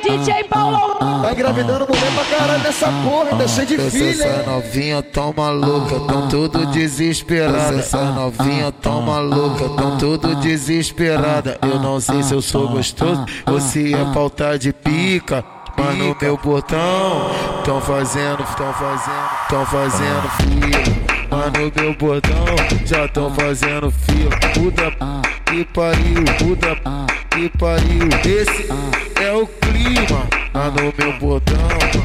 DJ Paulo? Tá engravidando mulher pra caralho nessa porra, ainda cheio de filha. Essa novinha tão maluca, tão tudo desesperada. Essa novinha tão maluca, tão tudo desesperada. Eu não sei se eu sou gostoso ou se é falta de pica. Mas no meu portão, tão fazendo, tão fazendo, tão fazendo fila. Mas no meu botão, já tão fazendo fila. Puta que pariu, puta que pariu. Esse é o clima. Mas no meu botão,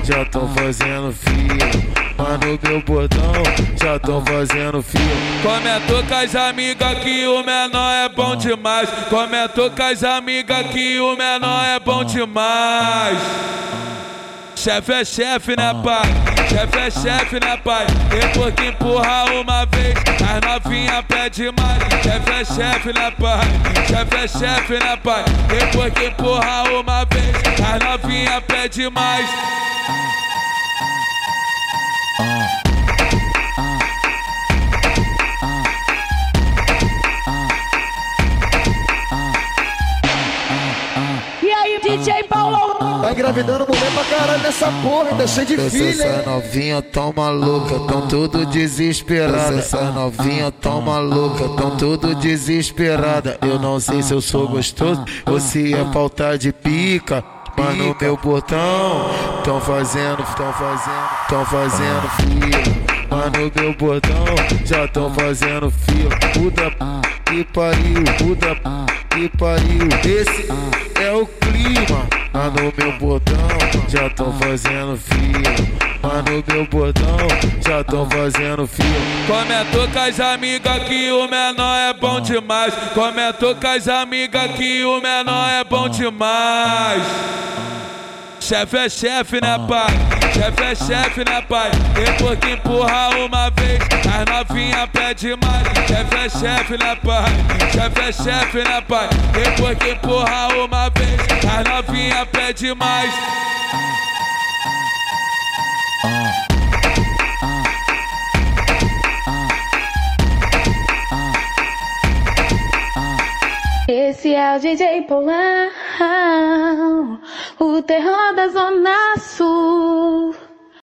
já tão fazendo fila. Mas no meu botão, já tão fazendo fila. Comentou com as amigas que o menor é bom demais. Comentou com as amigas que o menor é bom demais. Chefe é chefe, né, pai? Chefe é chefe, né, pai? Depois que empurra uma vez, as novinha pede mais. Chefe é chefe, né, pai? Chefe é chefe, né, pai? Depois que empurra uma vez, as novinha pede mais. E aí, DJ Paulo? Tá engravidando mulher pra caralho nessa porra, ainda cheio de filha. Essa novinha tão maluca, tão tudo desesperada. Essa novinha tão maluca, tão tudo desesperada. Eu não sei se eu sou gostoso ou se é falta de pica. Mas no meu portão, tão fazendo, tão fazendo, tão fazendo fila. Mas no meu botão, já tão fazendo fila. Puta que pariu, puta que pariu. Esse é o clima. Mas no meu botão, já tão fazendo fila. Mas no meu botão, já tão fazendo fila. Comentou com as amigas que o menor é bom demais. Comentou com as amigas que o menor é bom demais. Chefe é chefe, né, pai? Chefe é chefe, né, pai? Depois que empurra uma vez, as novinha pede mais. Chefe é chefe, né, pai? Chefe é chefe, né, pai? Depois que empurra uma vez, as novinha pede mais. Esse é o DJ Paulão, o terror da Zona Sul.